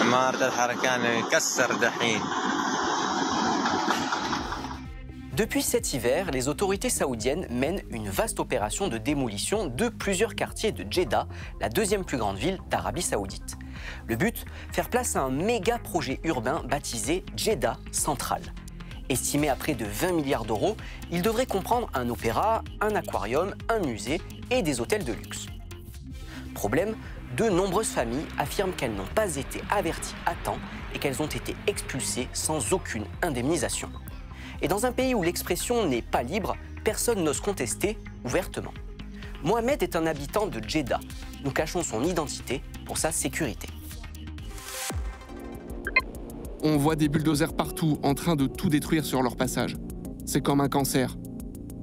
عمارة الحركان يكسر دحين. Depuis cet hiver, les autorités saoudiennes mènent une vaste opération de démolition de plusieurs quartiers de Jeddah, la deuxième plus grande ville d'Arabie saoudite. Le but Faire place à un méga projet urbain baptisé Jeddah Central. Estimé à près de 20 milliards d'euros, il devrait comprendre un opéra, un aquarium, un musée et des hôtels de luxe. Problème, de nombreuses familles affirment qu'elles n'ont pas été averties à temps et qu'elles ont été expulsées sans aucune indemnisation. Et dans un pays où l'expression n'est pas libre, personne n'ose contester ouvertement. Mohamed est un habitant de Jeddah. Nous cachons son identité pour sa sécurité. On voit des bulldozers partout en train de tout détruire sur leur passage. C'est comme un cancer.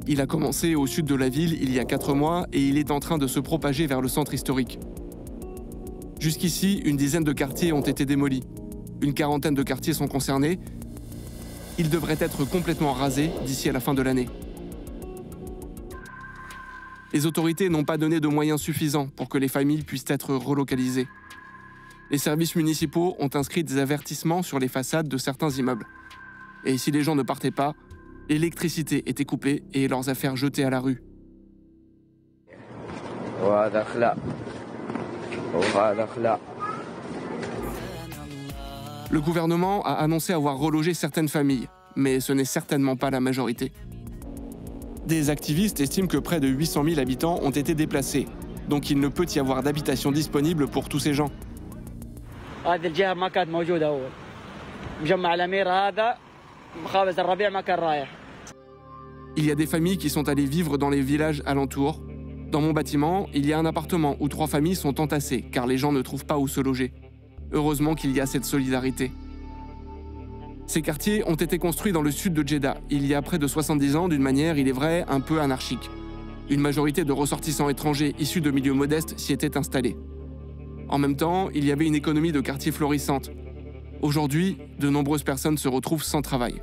Il a commencé au sud de la ville il y a 4 mois et il est en train de se propager vers le centre historique. Jusqu'ici, une dizaine de quartiers ont été démolis. Une quarantaine de quartiers sont concernés. Ils devraient être complètement rasés d'ici à la fin de l'année. Les autorités n'ont pas donné de moyens suffisants pour que les familles puissent être relocalisées les services municipaux ont inscrit des avertissements sur les façades de certains immeubles. Et si les gens ne partaient pas, l'électricité était coupée et leurs affaires jetées à la rue. Le gouvernement a annoncé avoir relogé certaines familles, mais ce n'est certainement pas la majorité. Des activistes estiment que près de 800 000 habitants ont été déplacés, donc il ne peut y avoir d'habitation disponible pour tous ces gens. Il y a des familles qui sont allées vivre dans les villages alentours. Dans mon bâtiment, il y a un appartement où trois familles sont entassées car les gens ne trouvent pas où se loger. Heureusement qu'il y a cette solidarité. Ces quartiers ont été construits dans le sud de Jeddah, il y a près de 70 ans, d'une manière, il est vrai, un peu anarchique. Une majorité de ressortissants étrangers issus de milieux modestes s'y étaient installés. En même temps, il y avait une économie de quartier florissante. Aujourd'hui, de nombreuses personnes se retrouvent sans travail.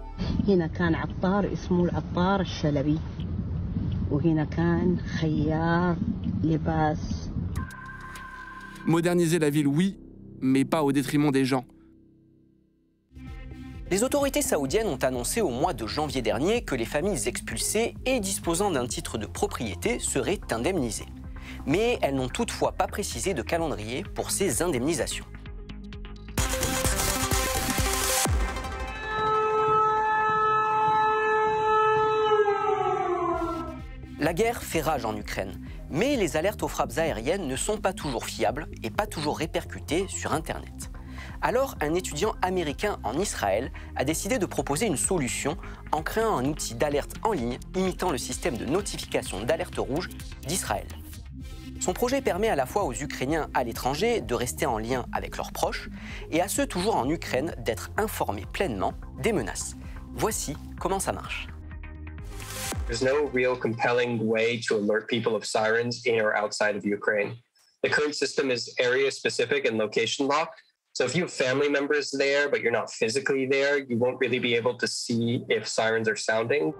Moderniser la ville, oui, mais pas au détriment des gens. Les autorités saoudiennes ont annoncé au mois de janvier dernier que les familles expulsées et disposant d'un titre de propriété seraient indemnisées mais elles n'ont toutefois pas précisé de calendrier pour ces indemnisations. La guerre fait rage en Ukraine, mais les alertes aux frappes aériennes ne sont pas toujours fiables et pas toujours répercutées sur Internet. Alors, un étudiant américain en Israël a décidé de proposer une solution en créant un outil d'alerte en ligne imitant le système de notification d'alerte rouge d'Israël. Son projet permet à la fois aux Ukrainiens à l'étranger de rester en lien avec leurs proches et à ceux toujours en Ukraine d'être informés pleinement des menaces. Voici comment ça marche. There's no real compelling way to alert people of sirens in or outside of Ukraine. The current system is area specific and location locked. So if you have family members there, but you're not physically there, you won't really be able to see if sirens are sounding.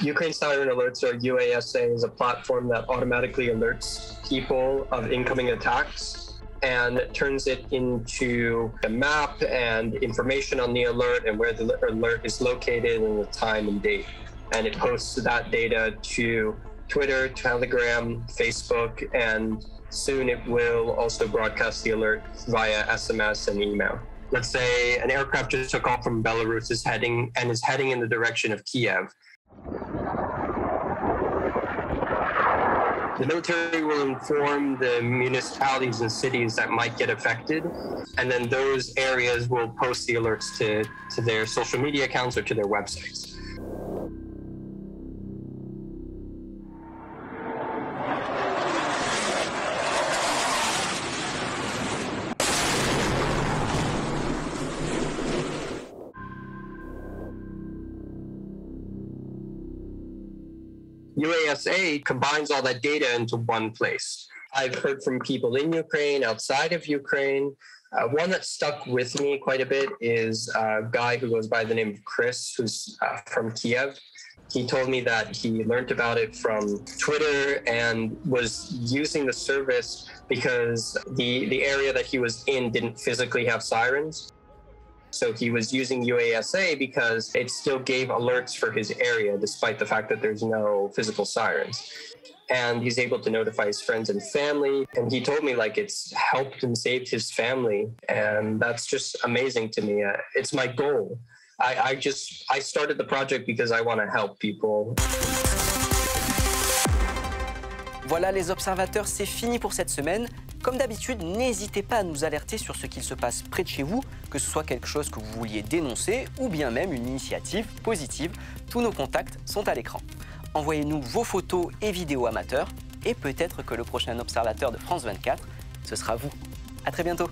Ukraine Siren Alerts or UASA is a platform that automatically alerts people of incoming attacks and turns it into a map and information on the alert and where the alert is located and the time and date. And it posts that data to Twitter, Telegram, Facebook, and soon it will also broadcast the alert via SMS and email. Let's say an aircraft just took off from Belarus is heading and is heading in the direction of Kiev. The military will inform the municipalities and cities that might get affected, and then those areas will post the alerts to, to their social media accounts or to their websites. UASA combines all that data into one place. I've heard from people in Ukraine, outside of Ukraine, Uh, one that stuck with me quite a bit is a guy who goes by the name of Chris, who's uh, from Kiev. He told me that he learned about it from Twitter and was using the service because the, the area that he was in didn't physically have sirens. So he was using UASA because it still gave alerts for his area, despite the fact that there's no physical sirens. And he's able to notify his friends and family. And he told me like it's helped and saved his family. And that's just amazing to me. Uh, it's my goal. I, I just I started the project because I want to help people. Voilà les observateurs, c'est fini pour cette semaine. Comme d'habitude, n'hésitez pas à nous alerter sur ce qu'il se passe près de chez vous, que ce soit quelque chose que vous vouliez dénoncer ou bien même une initiative positive. Tous nos contacts sont à l'écran. Envoyez-nous vos photos et vidéos amateurs et peut-être que le prochain observateur de France 24, ce sera vous. À très bientôt.